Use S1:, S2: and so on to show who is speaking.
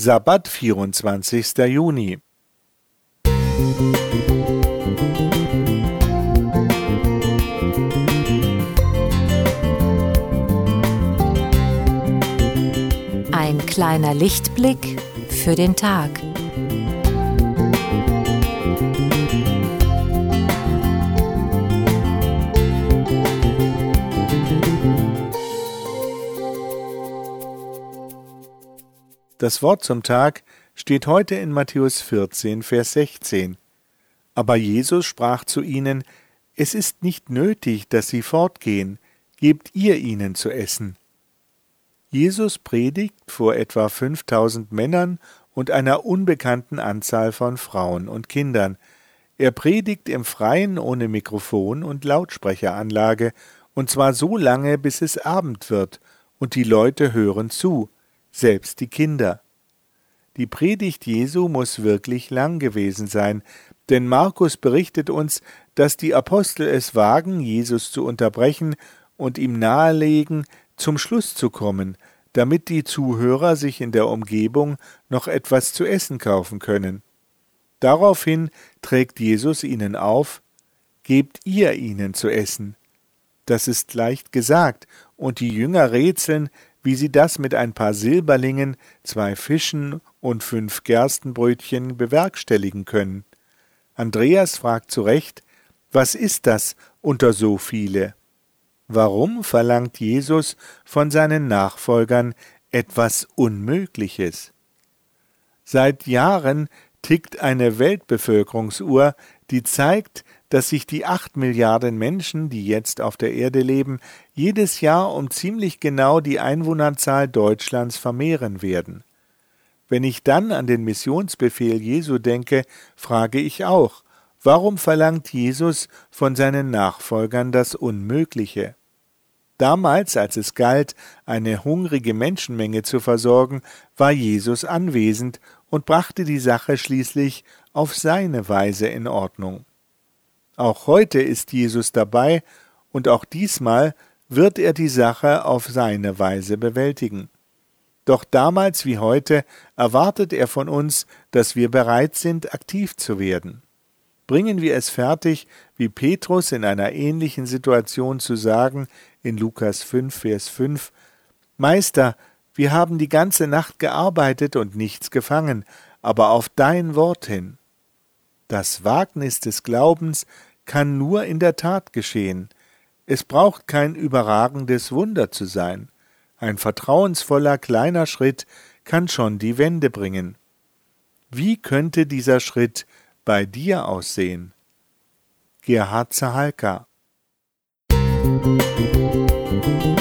S1: Sabbat, 24. Juni.
S2: Ein kleiner Lichtblick für den Tag.
S1: Das Wort zum Tag steht heute in Matthäus 14, Vers 16. Aber Jesus sprach zu ihnen, Es ist nicht nötig, dass sie fortgehen, gebt ihr ihnen zu essen. Jesus predigt vor etwa 5000 Männern und einer unbekannten Anzahl von Frauen und Kindern. Er predigt im Freien ohne Mikrofon und Lautsprecheranlage, und zwar so lange, bis es Abend wird, und die Leute hören zu selbst die Kinder. Die Predigt Jesu muss wirklich lang gewesen sein, denn Markus berichtet uns, dass die Apostel es wagen, Jesus zu unterbrechen und ihm nahelegen, zum Schluss zu kommen, damit die Zuhörer sich in der Umgebung noch etwas zu essen kaufen können. Daraufhin trägt Jesus ihnen auf, Gebt ihr ihnen zu essen. Das ist leicht gesagt, und die Jünger rätseln, wie sie das mit ein paar Silberlingen, zwei Fischen und fünf Gerstenbrötchen bewerkstelligen können. Andreas fragt zu Recht, was ist das unter so viele? Warum verlangt Jesus von seinen Nachfolgern etwas Unmögliches? Seit Jahren tickt eine Weltbevölkerungsuhr, die zeigt, dass sich die acht Milliarden Menschen, die jetzt auf der Erde leben, jedes Jahr um ziemlich genau die Einwohnerzahl Deutschlands vermehren werden. Wenn ich dann an den Missionsbefehl Jesu denke, frage ich auch, warum verlangt Jesus von seinen Nachfolgern das Unmögliche? Damals, als es galt, eine hungrige Menschenmenge zu versorgen, war Jesus anwesend und brachte die Sache schließlich auf seine Weise in Ordnung. Auch heute ist Jesus dabei, und auch diesmal wird er die Sache auf seine Weise bewältigen. Doch damals wie heute erwartet er von uns, dass wir bereit sind, aktiv zu werden. Bringen wir es fertig, wie Petrus in einer ähnlichen Situation zu sagen, in Lukas 5, Vers 5, Meister, wir haben die ganze Nacht gearbeitet und nichts gefangen, aber auf dein Wort hin. Das Wagnis des Glaubens kann nur in der Tat geschehen. Es braucht kein überragendes Wunder zu sein. Ein vertrauensvoller kleiner Schritt kann schon die Wende bringen. Wie könnte dieser Schritt bei dir aussehen? Gerhard Zahalka Musik